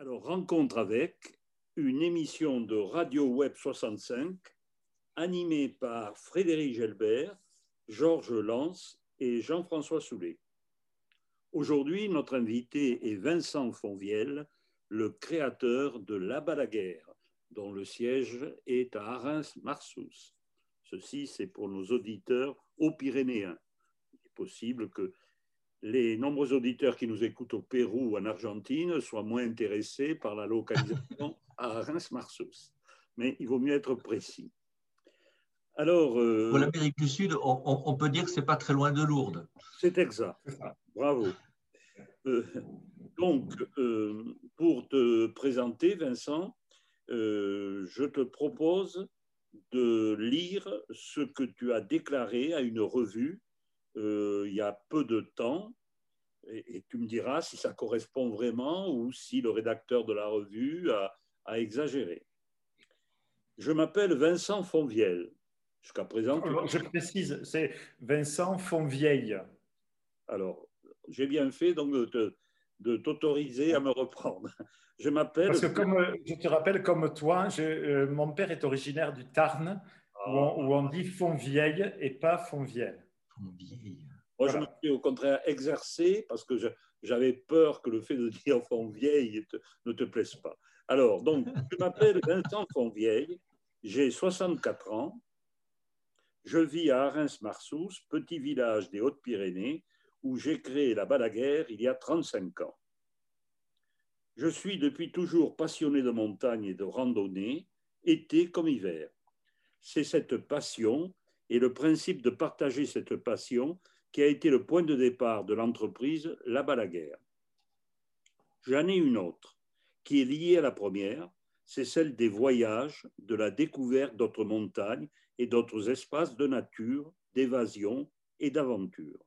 Alors, rencontre avec une émission de Radio Web 65 animée par Frédéric Gelbert, Georges Lance et Jean-François Soulet. Aujourd'hui, notre invité est Vincent Fonvielle, le créateur de La Balaguère, dont le siège est à Arins-Marsous. Ceci, c'est pour nos auditeurs aux Pyrénéens. Il est possible que les nombreux auditeurs qui nous écoutent au Pérou ou en Argentine soient moins intéressés par la localisation à Reims-Marsous. Mais il vaut mieux être précis. Alors, euh, Pour l'Amérique du Sud, on, peut dire que ce n'est pas très loin de Lourdes. C'est exact. Bravo. Euh, donc, euh, pour te présenter, Vincent, je te propose de lire ce que tu as déclaré à une revue euh, il y a peu de temps, et, tu me diras si ça correspond vraiment ou si le rédacteur de la revue a, exagéré. Je m'appelle Vincent Fonvieille. Jusqu'à présent. Je précise, c'est Vincent Fonvieille. Alors, j'ai bien fait donc de, t'autoriser à me reprendre. Je m'appelle. Parce que, comme je te rappelle, comme toi, euh, mon père est originaire du Tarn, où, on, dit Fonvieille et pas Moi, je me suis au contraire exercé parce que j'avais peur que le fait de dire Fontvieille ne te plaise pas. Alors, donc, je m'appelle Vincent Fontvieille, j'ai 64 ans, je vis à Arins-Marsous, petit village des Hautes-Pyrénées, où j'ai créé la Balaguère il y a 35 ans. Je suis depuis toujours passionné de montagne et de randonnée, été comme hiver. C'est cette passion et le principe de partager cette passion qui a été le point de départ de l'entreprise La Balaguerre. J'en ai une autre qui est liée à la première, c'est celle des voyages, de la découverte d'autres montagnes et d'autres espaces de nature, d'évasion et d'aventure.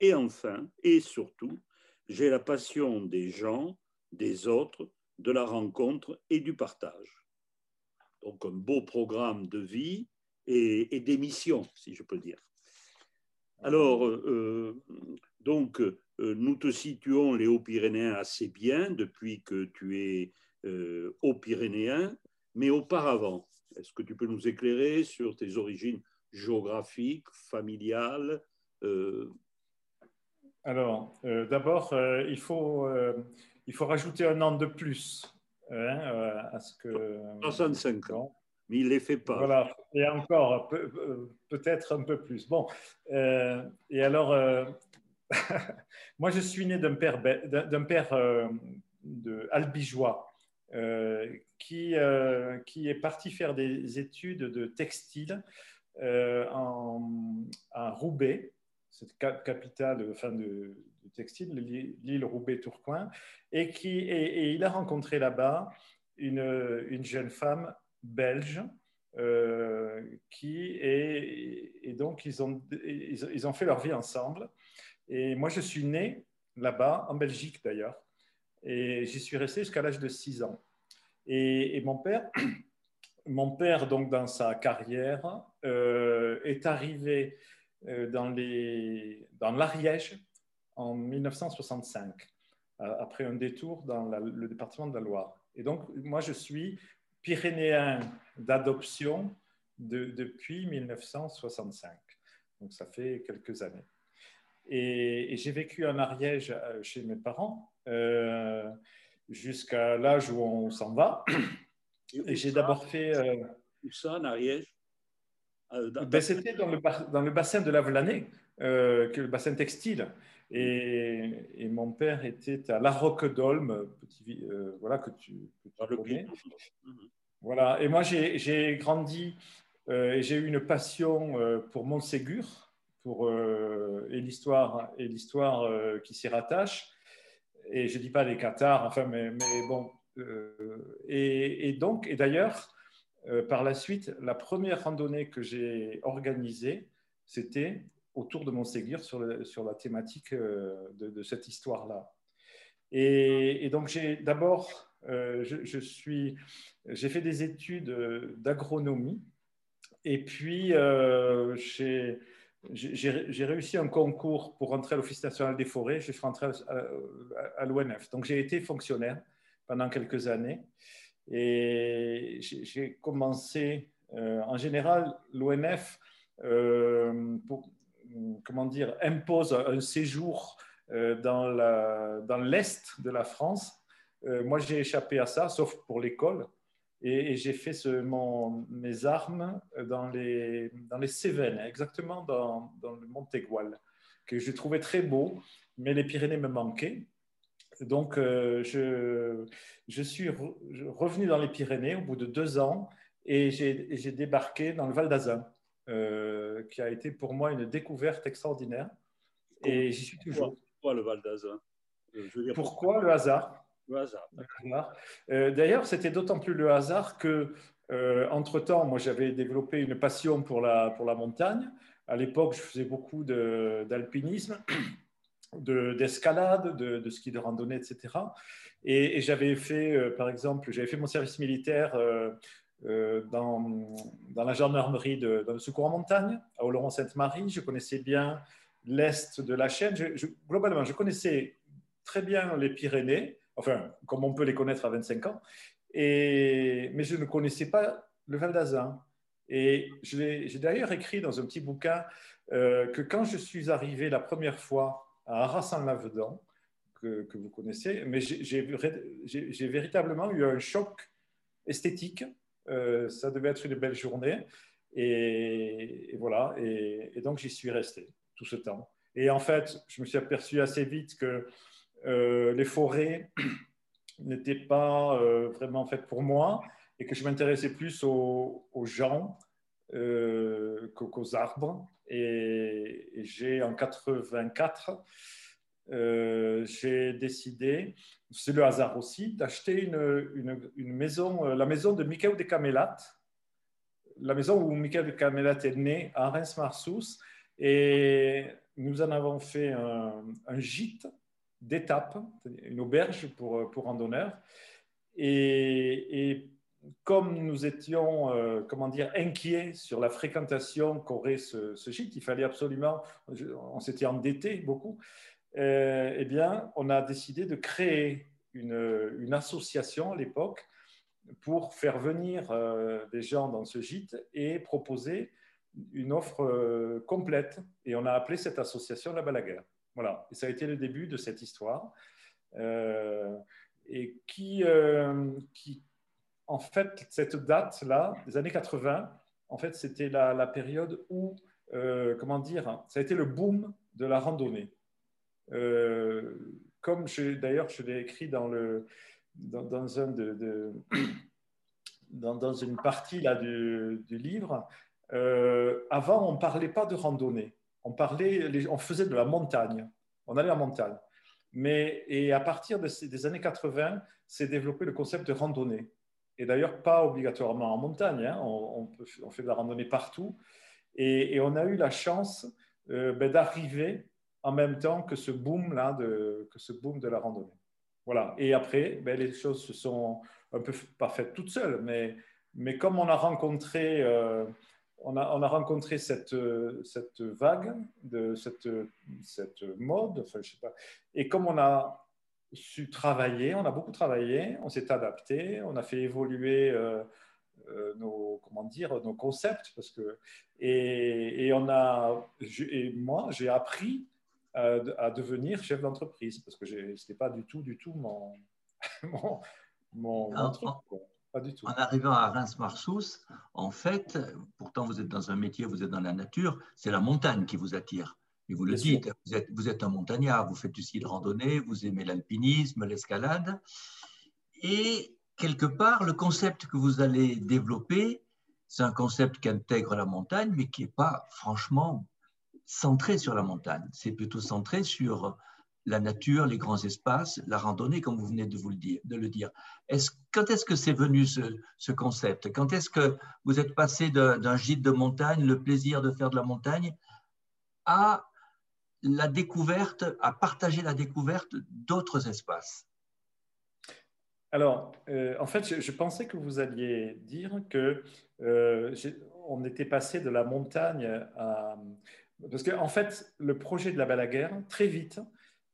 Et enfin, et surtout, j'ai la passion des gens, des autres, de la rencontre et du partage. Donc un beau programme de vie et, des missions, si je peux dire. Alors, euh, donc, euh, nous te situons les Hauts-Pyrénéens assez bien depuis que tu es euh, Haut-Pyrénéen, mais auparavant, est-ce que tu peux nous éclairer sur tes origines géographiques, familiales Alors, d'abord, il, faut, il faut rajouter un an de plus hein, à ce que... 65 ans mais il ne les fait pas. Voilà, et encore, peut-être un peu plus. Bon, euh, et alors, euh, moi je suis né d'un père, d'un père euh, de albigeois qui, qui est parti faire des études de textile en, à Roubaix, cette capitale enfin, de, textile, l'île Roubaix-Tourcoing, et, et, il a rencontré là-bas une, une jeune femme belge euh, qui est, et donc ils ont, ils, ont fait leur vie ensemble. Et moi, je suis né là-bas, en Belgique d'ailleurs, et j'y suis resté jusqu'à l'âge de 6 ans. Et, mon père, mon père donc dans sa carrière, euh, est arrivé euh, dans, dans l'Ariège en 1965, après un détour dans le département de la Loire. Et donc, moi, je suis pyrénéen d'adoption depuis 1965. Donc ça fait quelques années. Et, j'ai vécu en Ariège euh, chez mes parents euh, jusqu'à l'âge où on s'en va. Et, j'ai d'abord fait. Euh, où ça, en Ariège ben, C'était dans le, dans le bassin de la Vlanée, que le bassin textile. Et, mon père était à La Roque-d'Olme, petit, euh, voilà, que tu, que tu connais. Voilà. Et moi, j'ai grandi euh, et j'ai eu une passion euh, pour Montségur pour, et l'histoire et l'histoire qui s'y rattache. Et je dis pas les Qatars, enfin, mais, mais bon. Et, et, donc, et d'ailleurs, par la suite, la première randonnée que j'ai organisée, c'était autour de Montségur sur, sur la thématique euh, de, cette histoire-là. Et, donc, j'ai d'abord, euh, je, j'ai fait des études d'agronomie et puis euh, j'ai, j'ai réussi un concours pour rentrer à l'Office national des forêts. Je suis rentré à, à, l'ONF. Donc, j'ai été fonctionnaire pendant quelques années. Et j'ai commencé, en général, l'ONF, comment dire, impose un séjour dans l'Est de la France. moi, j'ai échappé à ça, sauf pour l'école. Et, j'ai fait ce, mes armes dans les, Cévennes, exactement dans, le Montégoal, que je trouvais très beau, mais les Pyrénées me manquaient. Donc, euh, je, je, suis revenu dans les Pyrénées au bout de deux ans et j'ai débarqué dans le Val d'Azun, euh, qui a été pour moi une découverte extraordinaire. Et j'y suis toujours. Pourquoi le Val d'Azun Pourquoi le hasard? Le hasard. Euh, d'ailleurs, c'était d'autant plus le hasard que, euh, entre-temps, moi, j'avais développé une passion pour la, pour la montagne. À l'époque, je faisais beaucoup d'alpinisme, d'escalade, de, de, ski de randonnée, etc. Et, j'avais fait, euh, par exemple, j'avais fait mon service militaire dans, dans, la gendarmerie de, secours en montagne, à Oloron-Sainte-Marie. Je connaissais bien l'est de la chaîne. globalement, je connaissais très bien les Pyrénées enfin, comme on peut les connaître à 25 ans. Mais je ne connaissais pas le Val d'Azun. Et j'ai d'ailleurs écrit dans un petit bouquin euh, que quand je suis arrivé la première fois à Arras-en-Lavedan, que, que, vous connaissez, mais j'ai véritablement eu un choc esthétique. Euh, ça devait être une belle journée. Et, voilà, et, et donc j'y suis resté tout ce temps. Et en fait, je me suis aperçu assez vite que euh, les forêts n'étaient pas euh, vraiment faites pour moi et que je m'intéressais plus aux, gens qu'aux arbres. Et, j'ai en 84, j'ai décidé, c'est le hasard aussi, d'acheter une, maison, la maison de Michael de Camelat, la maison où Michael de Camelat est né à Reims-Marsous. Et nous en avons fait un, gîte d'étape, une auberge pour, pour randonneurs. Et, comme nous étions, euh, comment dire, inquiets sur la fréquentation qu'aurait ce, gîte, il fallait absolument, on s'était endetté beaucoup, euh, eh bien, on a décidé de créer une, association à l'époque pour faire venir euh, des gens dans ce gîte et proposer une offre complète. Et on a appelé cette association la Balaguer. Voilà, et ça a été le début de cette histoire. Euh, et qui, euh, en fait, cette date-là, des années 80, en fait, c'était la, période où, euh, comment dire, ça a été le boom de la randonnée. Comme d'ailleurs, je l'ai écrit dans, une partie là, du, livre, avant, on ne parlait pas de randonnée on parlait, on faisait de la montagne, on allait en montagne. Mais, et à partir des années 80, s'est développé le concept de randonnée. Et d'ailleurs, pas obligatoirement en montagne, hein. on, fait de la randonnée partout. Et, on a eu la chance euh, ben, d'arriver en même temps que ce boom là, de, que ce boom de la randonnée. Voilà. Et après, ben, les choses se sont un peu pas faites toutes seules, mais, mais comme on a rencontré euh, on a, rencontré cette, cette vague, de cette, cette mode, enfin, je sais pas. et comme on a su travailler, on a beaucoup travaillé, on s'est adapté, on a fait évoluer euh, euh, nos, comment dire, nos concepts, parce que, et, on a, et moi, j'ai appris à, devenir chef d'entreprise, parce que ce n'était pas du tout, du tout mon, mon, mon, truc. En arrivant à Reims-Marsous, en fait, pourtant vous êtes dans un métier, vous êtes dans la nature, c'est la montagne qui vous attire. Et vous le dites, vous êtes, vous êtes, un montagnard, vous faites du ski de randonnée, vous aimez l'alpinisme, l'escalade. Et quelque part, le concept que vous allez développer, c'est un concept qui intègre la montagne, mais qui n'est pas franchement centré sur la montagne. C'est plutôt centré sur la nature, les grands espaces, la randonnée, comme vous venez de, vous le dire, de le dire. Quand est-ce que c'est venu ce, concept? Quand est-ce que vous êtes passé d'un gîte de montagne, le plaisir de faire de la montagne, à la découverte, à partager la découverte d'autres espaces? Alors, euh, en fait, je, pensais que vous alliez dire que euh, on était passé de la montagne à... Parce qu'en en fait, le projet de la Balaguerre, très vite,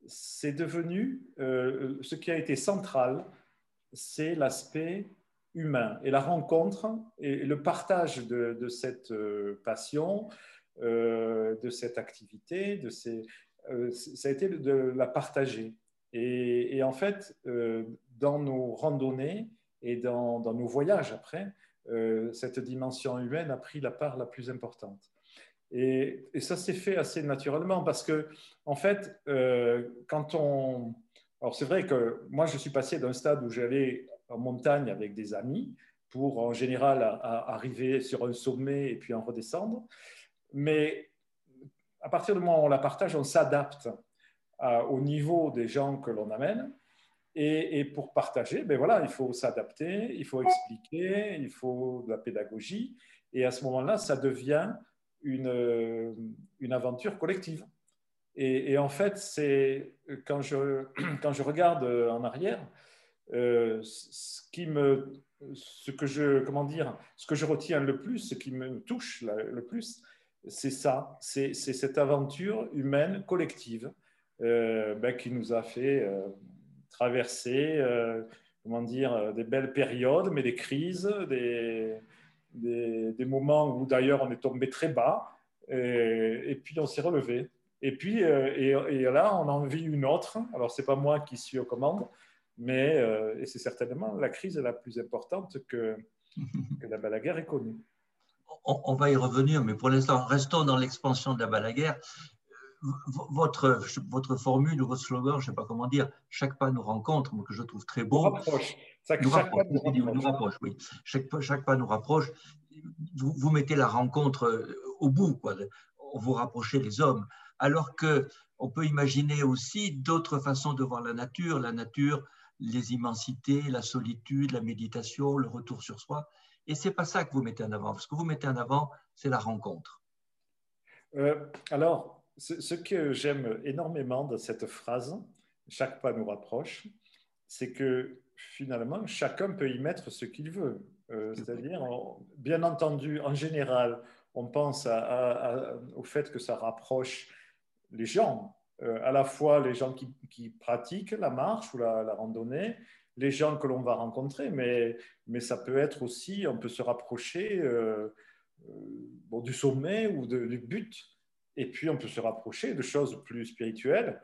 c'est devenu euh, ce qui a été central c'est l'aspect humain et la rencontre et le partage de, cette euh, passion, euh, de cette activité, de ces, euh, ça a été de la partager. Et, en fait, dans nos randonnées et dans, nos voyages après, cette dimension humaine a pris la part la plus importante. Et, et ça s'est fait assez naturellement parce que, en fait, quand on. Alors, c'est vrai que moi, je suis passé d'un stade où j'allais en montagne avec des amis pour en général arriver sur un sommet et puis en redescendre. Mais à partir du moment où on la partage, on s'adapte au niveau des gens que l'on amène. Et, pour partager, ben voilà, il faut s'adapter, il faut expliquer, il faut de la pédagogie. Et à ce moment-là, ça devient une, une aventure collective. Et, en fait, c'est quand je, quand je regarde en arrière, euh, ce qui me, ce que je, comment dire, ce que je retiens le plus, ce qui me touche le plus, c'est ça, c'est cette aventure humaine collective euh, ben, qui nous a fait euh, traverser, comment dire, des belles périodes, mais des crises, des, des, moments où d'ailleurs on est tombé très bas, et, puis on s'est relevé. Et puis, et, et, là, on en vit une autre. Alors, c'est pas moi qui suis aux commandes, mais euh, c'est certainement la crise la plus importante que, que la balaguer ait connue. On, va y revenir, mais pour l'instant, restons dans l'expansion de la balaguer. Votre, votre formule ou votre slogan, je ne sais pas comment dire, chaque pas nous rencontre, que je trouve très beau. Nous rapproche. Chaque, nous rapproche, nous rapproche. oui. Chaque, chaque, pas nous rapproche. Vous, vous, mettez la rencontre euh, au bout, quoi. vous rapprochez les hommes. Alors que on peut imaginer aussi d'autres façons de voir la nature. La nature, les immensités, la solitude, la méditation, le retour sur soi. Et c'est pas ça que vous mettez en avant. Ce que vous mettez en avant, c'est la rencontre. Euh, alors, ce, que j'aime énormément de cette phrase, chaque pas nous rapproche, c'est que finalement, chacun peut y mettre ce qu'il veut. Euh, c'est-à-dire, bien entendu, en général, on pense au fait que ça rapproche les gens, euh, à la fois les gens qui, pratiquent la marche ou la, randonnée, les gens que l'on va rencontrer, mais, mais ça peut être aussi, on peut se rapprocher euh, bon, du sommet ou du but, et puis on peut se rapprocher de choses plus spirituelles.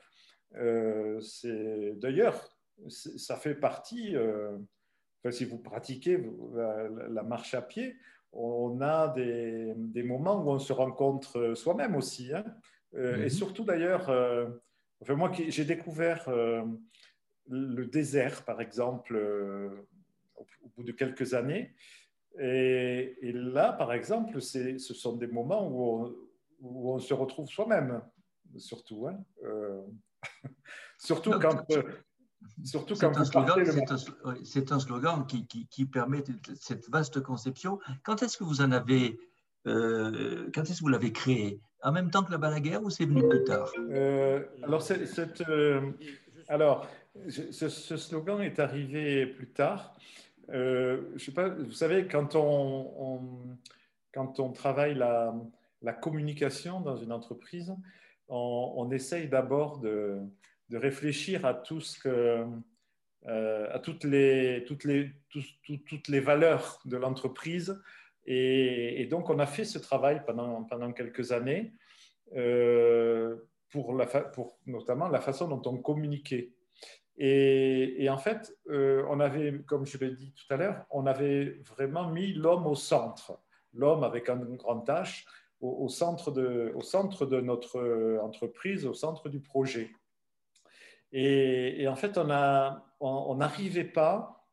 D'ailleurs, ça fait partie, si vous pratiquez la, marche à pied, on a des, des, moments où on se rencontre soi-même aussi. Hein. Euh, et mhm. surtout d'ailleurs, euh, enfin, moi j'ai découvert euh, le désert, par exemple, au, bout de quelques années. Et, là, par exemple, ce sont des moments où on, où on se retrouve soi-même, surtout. Hein. surtout quand. Surtout quand C'est un, slogan qui, qui, qui, permet cette vaste conception. Quand est-ce que vous en avez, quand est-ce que vous l'avez créé? En même temps que la balaguer ou c'est venu plus tard? Euh, Alors, euh, alors ce, slogan est arrivé plus tard. Euh, je sais pas, vous savez, quand on, quand on travaille la, la, communication dans une entreprise, on, essaye d'abord de, réfléchir à toutes les, valeurs de l'entreprise, et, donc, on a fait ce travail pendant, quelques années euh, pour, la notamment la façon dont on communiquait. Et, en fait, euh, on avait, comme je l'ai dit tout à l'heure, on avait vraiment mis l'homme au centre, l'homme avec un grand H, au, centre de, au centre de notre entreprise, au centre du projet. Et, en fait, on n'arrivait on, pas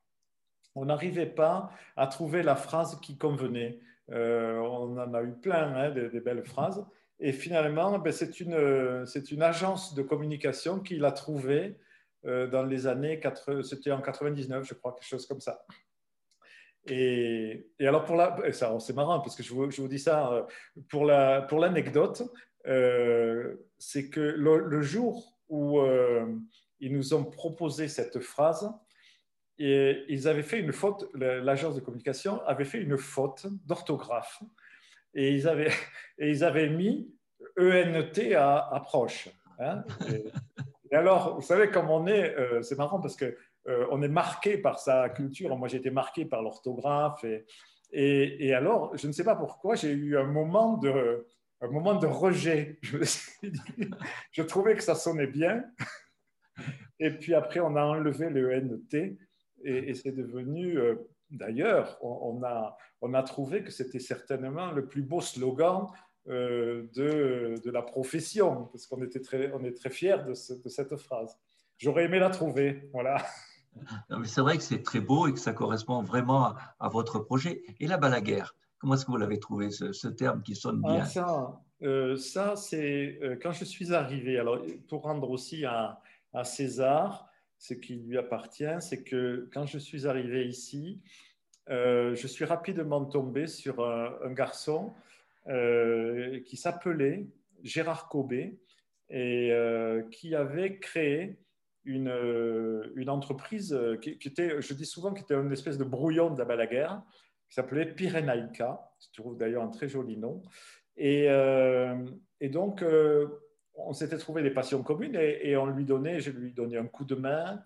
pas à trouver la phrase qui convenait. Euh, on en a eu plein, hein, des, belles phrases. Et finalement, ben, c'est une, une, agence de communication qui l'a trouvé euh, dans les années, c'était en 99, je crois, quelque chose comme ça. Et, alors, pour la, c'est marrant parce que je vous, dis ça euh, pour l'anecdote, la, pour c'est que le, jour où ils nous ont proposé cette phrase, ils avaient fait une faute, l'agence de communication avait fait une faute d'orthographe et ils avaient, et ils avaient mis ENT à approche. Hein. et, alors, vous savez, comme on est, euh, c'est marrant parce que on est marqué par sa culture. Moi, j'ai été marqué par l'orthographe. Et, alors, je ne sais pas pourquoi, j'ai eu un moment de, un moment de rejet. Je, trouvais que ça sonnait bien. Et puis après, on a enlevé le NT et, et c'est devenu, euh, d'ailleurs, on, a, on a trouvé que c'était certainement le plus beau slogan euh, de, de, la profession, parce qu'on est très fiers de, de cette phrase. J'aurais aimé la trouver, voilà. C'est vrai que c'est très beau et que ça correspond vraiment à, votre projet. Et la balaguère, comment est-ce que vous l'avez trouvé, ce, terme qui sonne bien? ah, Ça, euh, ça c'est quand je suis arrivé. Alors, pour rendre aussi un, à César ce qui lui appartient, c'est que quand je suis arrivé ici, euh, je suis rapidement tombé sur un, garçon euh, qui s'appelait Gérard Cobé et euh, qui avait créé une, une entreprise qui, était, je dis souvent, qui était une espèce de brouillon de la Balaguer, qui s'appelait Pyrénaïca. Je trouve d'ailleurs un très joli nom. Et, et donc, on s'était trouvé des passions communes et, on lui donnait, je lui donnais un coup de main.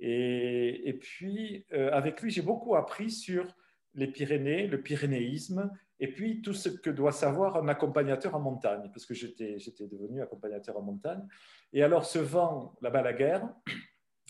Et, puis, euh, avec lui, j'ai beaucoup appris sur les Pyrénées, le pyrénéisme, et puis tout ce que doit savoir un accompagnateur en montagne, parce que j'étais, devenu accompagnateur en montagne. Et alors, ce vent, la balaguère,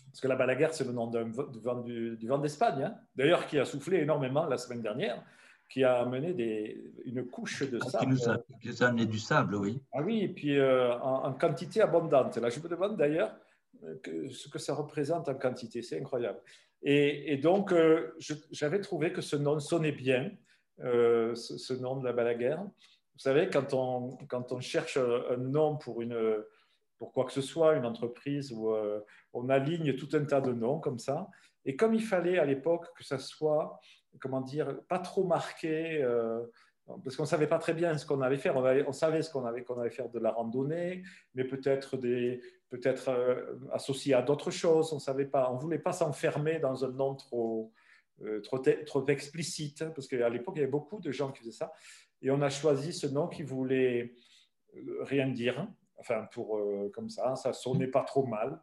parce que la balaguère, c'est le nom du, vent, du, vent d'Espagne, hein, d'ailleurs, qui a soufflé énormément la semaine dernière qui a amené des, une couche de ah, sable. Qui nous a, amené du sable, oui. Ah oui, et puis euh, en, quantité abondante. Là, je me demande d'ailleurs euh, ce que ça représente en quantité. C'est incroyable. Et, donc, euh, j'avais trouvé que ce nom sonnait bien, ce, nom de la balaguère. Vous savez, quand on, quand on cherche un nom pour, une, pour quoi que ce soit, une entreprise, où on aligne tout un tas de noms comme ça. Et comme il fallait à l'époque que ça soit comment dire, pas trop marqué, euh, parce qu'on ne savait pas très bien ce qu'on allait faire. On, savait ce qu'on avait, qu'on allait faire de la randonnée, mais peut-être peut-être euh, associé à d'autres choses. On savait pas, on voulait pas s'enfermer dans un nom trop, euh, trop, explicite, hein, parce qu'à l'époque, il y avait beaucoup de gens qui faisaient ça. Et on a choisi ce nom qui voulait rien dire, enfin, pour, comme ça, ça sonnait pas trop mal.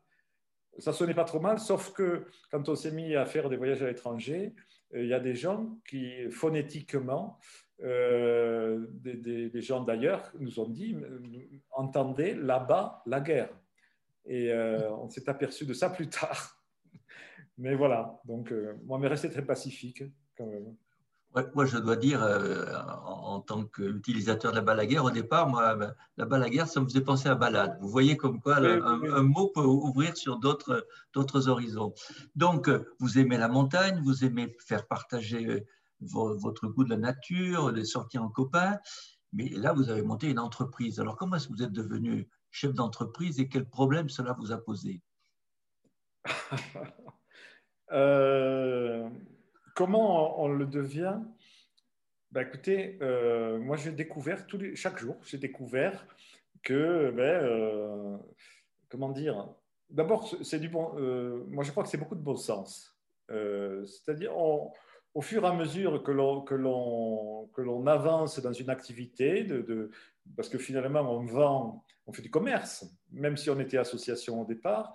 Ça sonnait pas trop mal, sauf que quand on s'est mis à faire des voyages à l'étranger, il y a des gens qui, phonétiquement, euh, des, gens d'ailleurs nous ont dit entendez là-bas la guerre. Et euh, on s'est aperçu de ça plus tard. Mais voilà, donc euh, moi, mais resté très pacifique quand même moi, je dois dire, euh, en, tant qu'utilisateur de la balaguère, au départ, moi, la balaguère, ça me faisait penser à balade. Vous voyez comme quoi un, mot peut ouvrir sur d'autres horizons. Donc, vous aimez la montagne, vous aimez faire partager euh, votre goût de la nature, les sorties en copains, mais là, vous avez monté une entreprise. Alors, comment est-ce que vous êtes devenu chef d'entreprise et quels problèmes cela vous a posé? euh, Comment on, le devient? Ben Écoutez, euh, moi j'ai découvert tous les, chaque jour, j'ai découvert que, ben, euh, comment dire, d'abord c'est du bon, moi je crois que c'est beaucoup de bon sens. C'est-à-dire, au fur et à mesure que l'on, avance dans une activité, parce que finalement on vend, on fait du commerce, même si on était association au départ,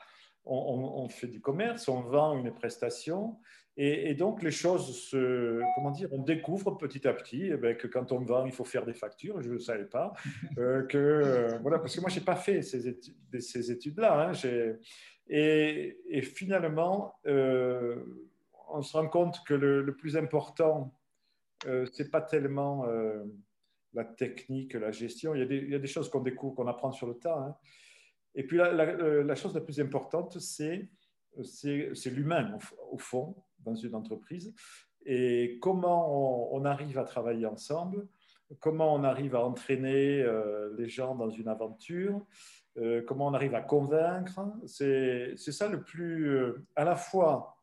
on, fait du commerce, on vend une prestation, et, donc les choses se, comment dire, on découvre petit à petit eh ben, que quand on vend, il faut faire des factures. Je ne savais pas euh, que euh, voilà, parce que moi j'ai pas fait ces études, ces études-là. Hein, et, et, finalement, euh, on se rend compte que le, plus important, c'est pas tellement la technique, la gestion. Il y a des, il y a des choses qu'on découvre, qu'on apprend sur le tas. Hein. Et puis la, chose la plus importante, c'est l'humain, au, fond, dans une entreprise. Et comment on, arrive à travailler ensemble, comment on arrive à entraîner euh, les gens dans une aventure, euh, comment on arrive à convaincre. C'est ça le plus, euh, à la fois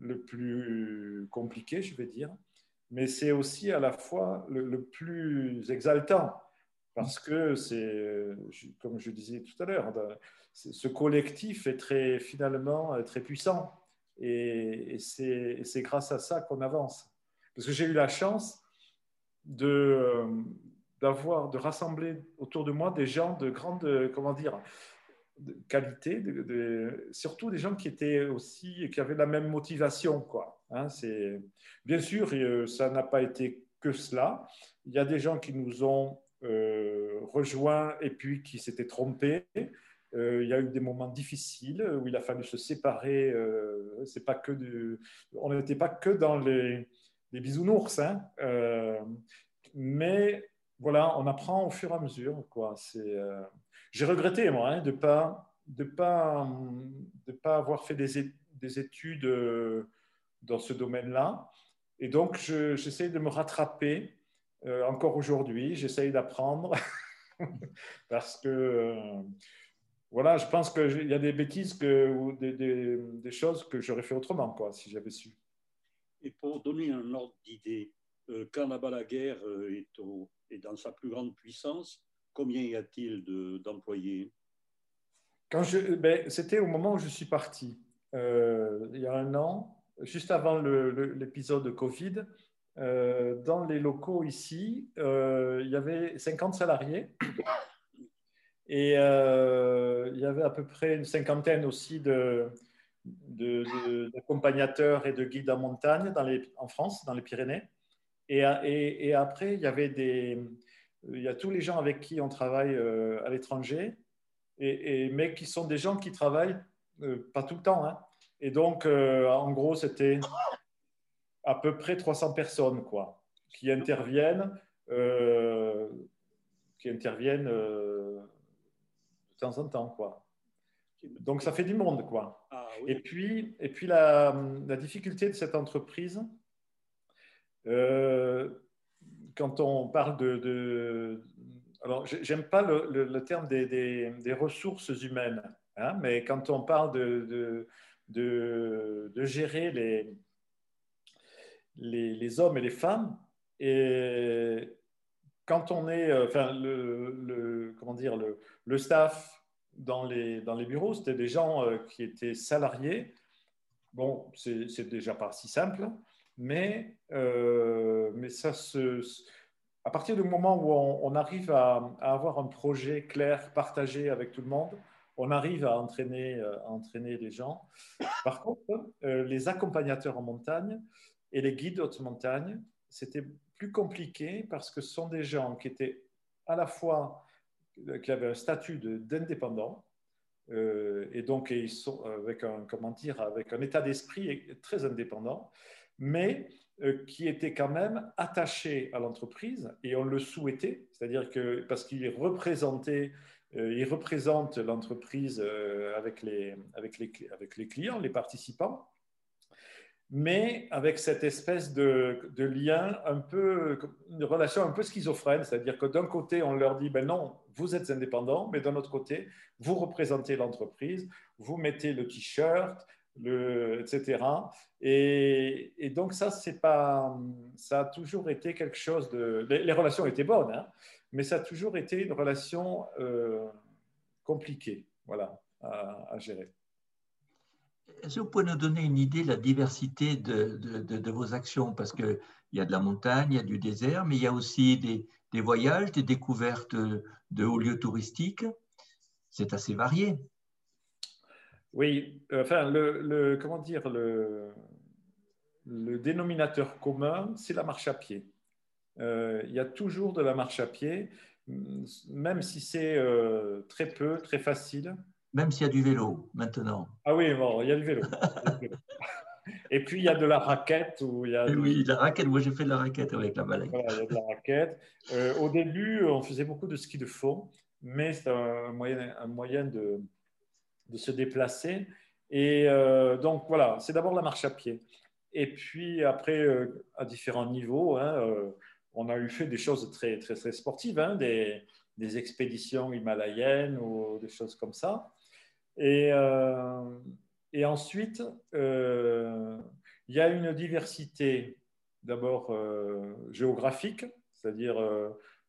le plus compliqué, je vais dire, mais c'est aussi à la fois le plus exaltant parce que c'est, comme je disais tout à l'heure, ce collectif est très, finalement euh, très puissant. Et, c'est grâce à ça qu'on avance. Parce que j'ai eu la chance de, euh, de rassembler autour de moi des gens de grande, comment dire, qualité, surtout des gens qui étaient aussi, qui avaient la même motivation, quoi. Hein, bien sûr, ça n'a pas été que cela. Il y a des gens qui nous ont euh, rejoints et puis qui s'étaient trompés. Euh, il y a eu des moments difficiles où il a fallu se séparer. Euh, c'est pas que du... On n'était pas que dans les, les bisounours, hein. mais voilà, on apprend au fur et à mesure. J'ai regretté, moi, hein, de ne pas, de pas, de pas avoir fait des, des études dans ce domaine-là. Et donc, j'essaie de me rattraper euh, encore aujourd'hui. J'essaye d'apprendre parce que, euh, voilà, je pense qu'il y a des bêtises que, ou des, des, choses que j'aurais fait autrement, quoi, si j'avais su. Et pour donner un ordre d'idée, euh, quand la guerre est, est, dans sa plus grande puissance, combien y a-t-il d'employés? Je, ben, C'était au moment où je suis parti, il y a un an juste avant l'épisode de Covid, euh, dans les locaux ici, euh, il y avait 50 salariés et euh, il y avait à peu près une cinquantaine aussi d'accompagnateurs de, et de guides en montagne dans les, en France, dans les Pyrénées. Et, après, il y avait des, il y a tous les gens avec qui on travaille à l'étranger, et, mais qui sont des gens qui travaillent pas tout le temps. Hein, et donc, en gros, c'était à peu près 300 personnes quoi, qui interviennent, euh, qui interviennent euh, de temps en temps. Quoi. Donc, ça fait du monde. Quoi. Ah et puis, et puis la, la, difficulté de cette entreprise, quand on parle de... de alors, j'aime pas le, le, terme des, des, des, ressources humaines, hein, mais quand on parle de de, gérer les, les, hommes et les femmes. Et quand on est, euh, enfin, le, comment dire, le, staff dans les, dans les bureaux, c'était des gens euh, qui étaient salariés. Bon, c'est déjà pas si simple, mais, euh, mais ça se, à partir du moment où on, arrive à, avoir un projet clair, partagé avec tout le monde, on arrive à entraîner, à entraîner les gens. Par contre, les accompagnateurs en montagne et les guides haute montagne, c'était plus compliqué parce que ce sont des gens qui étaient à la fois euh, qui avaient un statut d'indépendant et donc ils sont avec un comment dire avec un état d'esprit très indépendant, mais qui étaient quand même attachés à l'entreprise et on le souhaitait, c'est-à-dire que parce qu'ils représentaient euh, il représente l'entreprise euh, avec les, avec, les, avec les clients, les participants, mais avec cette espèce de, lien un peu, une relation un peu schizophrène, c'est-à-dire que d'un côté, on leur dit, ben non, vous êtes indépendant, mais d'un autre côté, vous représentez l'entreprise, vous mettez le t-shirt, le, etc. Et, et, donc ça, c'est pas, ça a toujours été quelque chose de, les, relations étaient bonnes, hein, mais ça a toujours été une relation euh, compliquée voilà, à, gérer. Est-ce que vous pouvez nous donner une idée de la diversité de, vos actions? Parce qu'il y a de la montagne, il y a du désert, mais il y a aussi des, voyages, des découvertes de hauts lieux touristiques. C'est assez varié. Oui, enfin, le, comment dire, le dénominateur commun, c'est la marche à pied. Euh, il y a toujours de la marche à pied, même si c'est euh, très peu, très facile. Même s'il y a du vélo maintenant. Ah oui, bon, il y a du vélo. Et puis il y a de la raquette. Où il y a Oui, la raquette, moi j'ai fait de la raquette avec la balai. Voilà, il y a de la raquette. Euh, au début, on faisait beaucoup de ski de fond, mais c'est un moyen, un moyen de, de se déplacer. Et donc voilà, c'est d'abord la marche à pied. Et puis après, à différents niveaux, hein, on a eu fait des choses très, très, très sportives, hein, des, expéditions himalayennes ou des choses comme ça. Et, euh, et ensuite, euh, il y a une diversité d'abord euh, géographique, c'est-à-dire,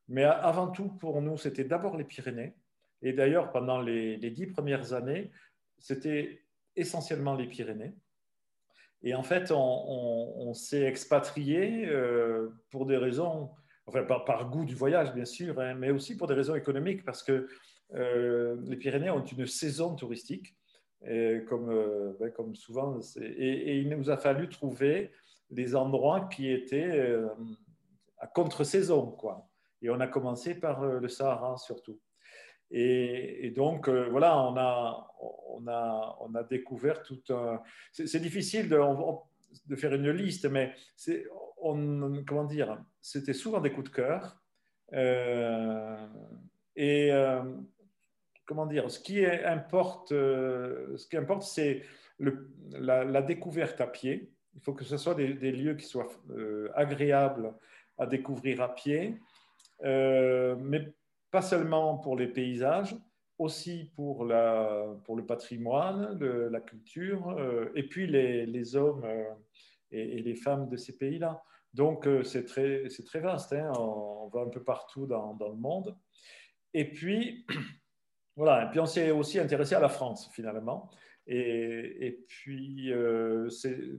mais avant tout pour nous, c'était d'abord les Pyrénées. Et d'ailleurs, pendant les, dix premières années, c'était essentiellement les Pyrénées. Et en fait, on, s'est expatrié pour des raisons, enfin par, goût du voyage bien sûr, hein, mais aussi pour des raisons économiques, parce que les Pyrénées ont une saison touristique, comme, ben, comme souvent, et, il nous a fallu trouver des endroits qui étaient à contre-saison. Et on a commencé par le Sahara surtout. Et, donc, euh, voilà, on a, on, a, on a découvert tout un... C'est difficile de, faire une liste, mais on, comment dire, c'était souvent des coups de cœur. Euh, et euh, comment dire, ce qui importe, ce qui importe, c'est la, découverte à pied. Il faut que ce soit des, lieux qui soient agréables à découvrir à pied, mais pas seulement pour les paysages, aussi pour, le patrimoine, la culture, euh, et puis les, hommes euh, et, les femmes de ces pays-là. Donc euh, c'est très, très vaste, hein. on, va un peu partout dans, dans, le monde. Et puis, voilà, et puis on s'est aussi intéressé à la France finalement. Et, puis,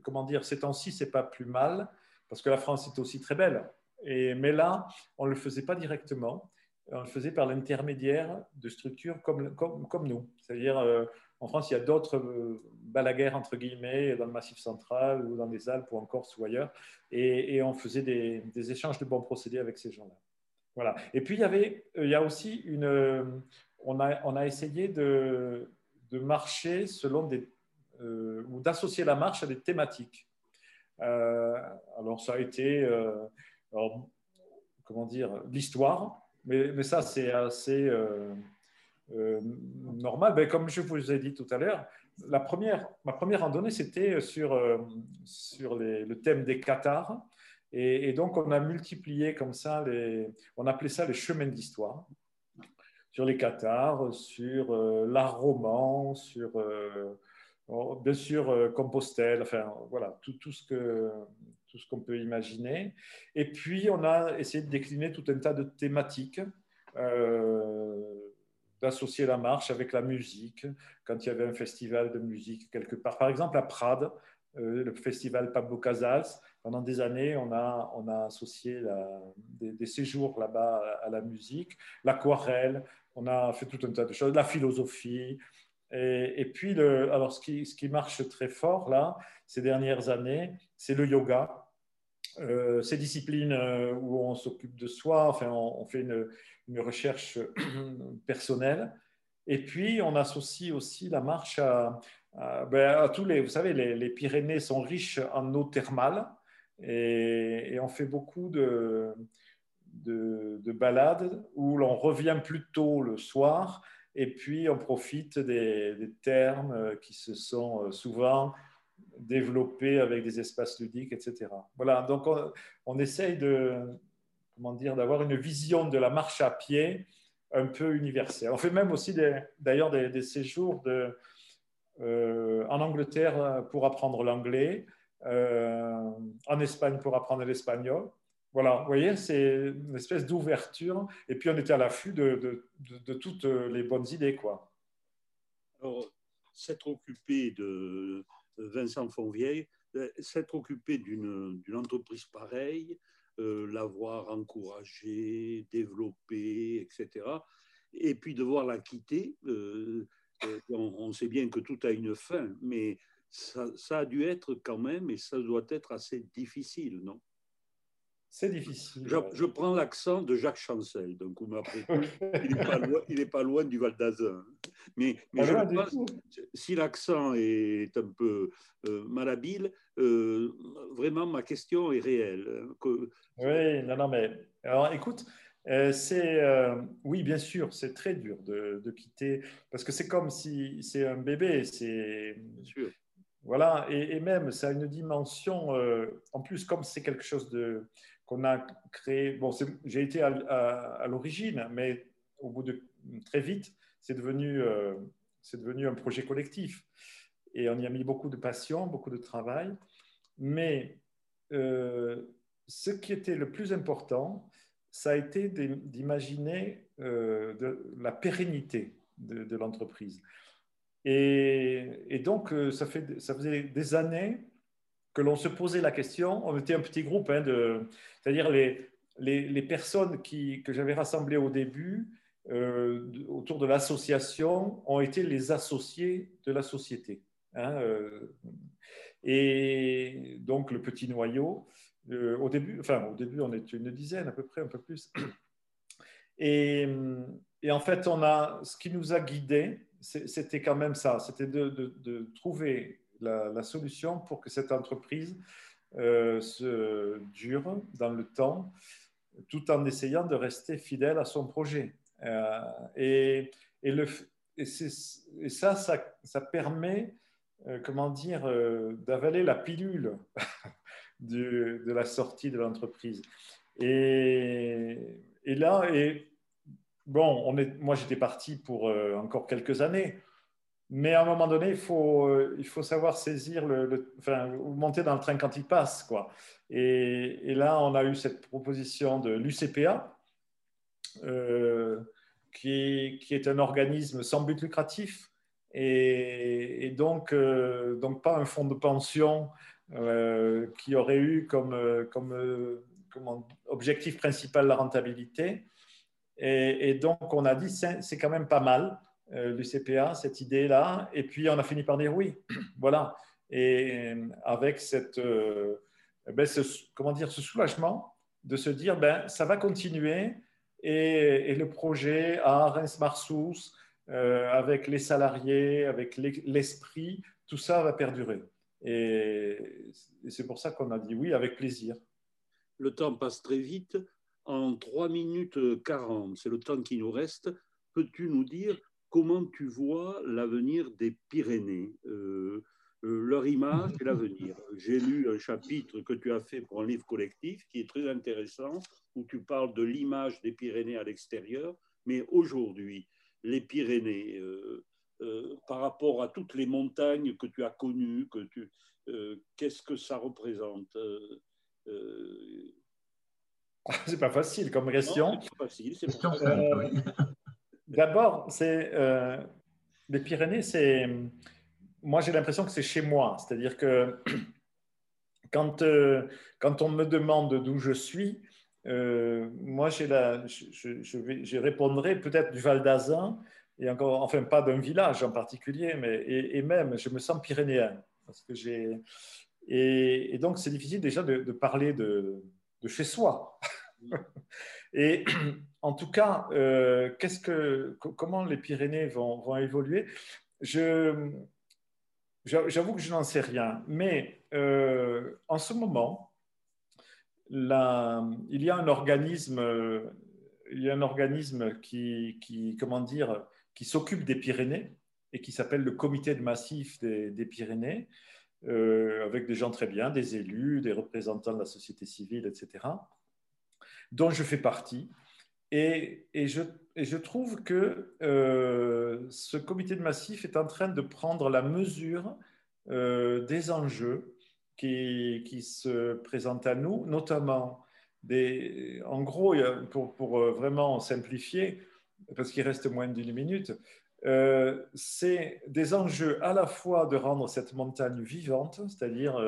comment dire, ces temps-ci, c'est pas plus mal, parce que la France est aussi très belle. Et, mais là, on ne le faisait pas directement on le faisait par l'intermédiaire de structures comme, comme, nous. C'est-à-dire, euh, en France, il y a d'autres euh, balaguères, entre guillemets, dans le Massif central ou dans les Alpes ou en Corse ou ailleurs, et, on faisait des, échanges de bons procédés avec ces gens-là. Voilà. Et puis, il y, avait, il y a aussi une... On a, essayé de, marcher selon des... Euh, ou d'associer la marche à des thématiques. alors, ça a été... comment dire, l'histoire, mais, ça, c'est assez euh, euh, normal. Ben, comme je vous ai dit tout à l'heure, ma première randonnée, c'était sur, euh, sur le thème des Qatars. Et, donc, on a multiplié comme ça, les, on appelait ça les chemins d'histoire sur les Qatars, sur l'art roman, sur, bien sûr, Compostelle, enfin, voilà, tout, tout ce que tout ce qu'on peut imaginer. Et puis, on a essayé de décliner tout un tas de thématiques, euh, d'associer la marche avec la musique, quand il y avait un festival de musique quelque part. Par exemple, à Prades, euh, le festival Pablo Casals, pendant des années, on a, on a associé des, séjours là-bas à, la musique, l'aquarelle, on a fait tout un tas de choses, la philosophie. Et, puis, alors ce qui, ce qui marche très fort là, ces dernières années, c'est le yoga. Euh, ces disciplines euh, où on s'occupe de soi, enfin, on, fait une, recherche personnelle. Et puis, on associe aussi la marche à, ben, tous les. Vous savez, les, Pyrénées sont riches en eau thermale et, on fait beaucoup de, de, balades où l'on revient plus tôt le soir et puis on profite des, termes qui se sont euh, souvent développer avec des espaces ludiques, etc. Voilà, donc on, essaye de, comment dire, d'avoir une vision de la marche à pied un peu universelle. On fait même aussi d'ailleurs des, séjours euh, en Angleterre pour apprendre l'anglais, euh, en Espagne pour apprendre l'espagnol. Voilà, vous voyez, c'est une espèce d'ouverture. Et puis on était à l'affût de, toutes les bonnes idées, quoi. Alors, s'être occupé de, Vincent Fonvieille, euh, s'être occupé d'une entreprise pareille, euh, l'avoir encouragée, développée, etc. Et puis devoir la quitter. Euh, on, sait bien que tout a une fin, mais ça, a dû être quand même, et ça doit être assez difficile, non? C'est difficile. Je, prends l'accent de Jacques Chancel, donc il n'est pas, loin, pas loin du Val d'Azun. Mais, mais je pense, si l'accent est un peu euh, malhabile, euh, vraiment ma question est réelle. Hein, que... Oui, non, non, mais alors écoute, euh, c'est oui, bien sûr, c'est très dur de, de quitter parce que c'est comme si c'est un bébé, c'est. Voilà, et, et, même ça a une dimension, en plus, comme c'est quelque chose de, qu'on a créé. Bon, j'ai été à, l'origine, mais au bout de très vite, c'est devenu, euh, devenu un projet collectif. Et on y a mis beaucoup de passion, beaucoup de travail. Mais euh, ce qui était le plus important, ça a été d'imaginer euh, la pérennité de, l'entreprise. Et, et, donc, ça, fait, ça faisait des années que l'on se posait la question. On était un petit groupe, hein, c'est-à-dire les, les, personnes qui, que j'avais rassemblées au début autour de l'association ont été les associés de la société. Hein, et donc le petit noyau, au début, enfin au début on est une dizaine à peu près, un peu plus. Et, et en fait, on a, ce qui nous a guidés, c'était quand même ça, c'était de, de, trouver la, solution pour que cette entreprise euh, se dure dans le temps, tout en essayant de rester fidèle à son projet. Euh, et, et, le, et, ça, ça, ça, permet, euh, comment dire, d'avaler la pilule de, la sortie de l'entreprise. Et, là, et bon, on est, moi j'étais parti pour encore quelques années, mais à un moment donné, il faut, euh, savoir saisir le, enfin, monter dans le train quand il passe, quoi. Et, là, on a eu cette proposition de l'UCPA, euh, qui, est un organisme sans but lucratif et, donc, donc pas un fonds de pension qui aurait eu comme, objectif principal la rentabilité, et, donc, on a dit, c'est quand même pas mal, euh, l'UCPA, cette idée-là. Et puis, on a fini par dire oui. voilà. Et avec cette, euh, ben, ce, comment dire, ce soulagement de se dire, ben, ça va continuer. Et, le projet à Reims-Marsous, euh, avec les salariés, avec l'esprit, tout ça va perdurer. Et, et c'est pour ça qu'on a dit oui avec plaisir. Le temps passe très vite en 3 minutes 40, c'est le temps qui nous reste, peux-tu nous dire comment tu vois l'avenir des Pyrénées euh, euh, leur image et l'avenir. J'ai lu un chapitre que tu as fait pour un livre collectif qui est très intéressant, où tu parles de l'image des Pyrénées à l'extérieur, mais aujourd'hui, les Pyrénées, euh, par rapport à toutes les montagnes que tu as connues, que tu, qu'est-ce que ça représente c'est pas facile comme question. facile, euh, D'abord, c'est euh, les Pyrénées, c'est moi j'ai l'impression que c'est chez moi, c'est-à-dire que quand euh, quand on me demande d'où je suis, moi j'ai la, je, je, répondrai peut-être du Val d'Azun et encore, enfin pas d'un village en particulier, mais et, même je me sens pyrénéen parce que j'ai et, donc c'est difficile déjà de, de parler de de chez soi. Et en tout cas, euh, comment les Pyrénées vont, évoluer? J'avoue que je n'en sais rien, mais euh, en ce moment, il y a un organisme, qui s'occupe des Pyrénées et qui s'appelle le Comité de massif des, Pyrénées, euh, avec des gens très bien, des élus, des représentants de la société civile, etc dont je fais partie. Et, je, trouve que euh, ce comité de massif est en train de prendre la mesure euh, des enjeux qui, se présentent à nous, notamment des, en gros, pour, euh, vraiment simplifier, parce qu'il reste moins d'une minute, c'est des enjeux à la fois de rendre cette montagne vivante, c'est-à-dire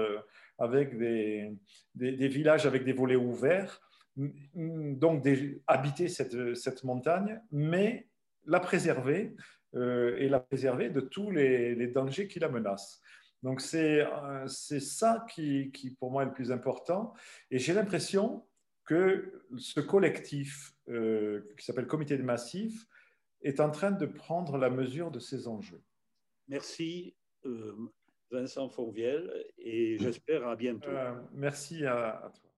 avec des, villages avec des volets ouverts, donc habiter cette, cette, montagne, mais la préserver euh, et la préserver de tous les, dangers qui la menacent. Donc c'est euh, ça qui, qui, pour moi, est le plus important. Et j'ai l'impression que ce collectif euh, qui s'appelle Comité de Massif est en train de prendre la mesure de ces enjeux. Merci. Vincent Fonvielle et j'espère à bientôt. merci à toi.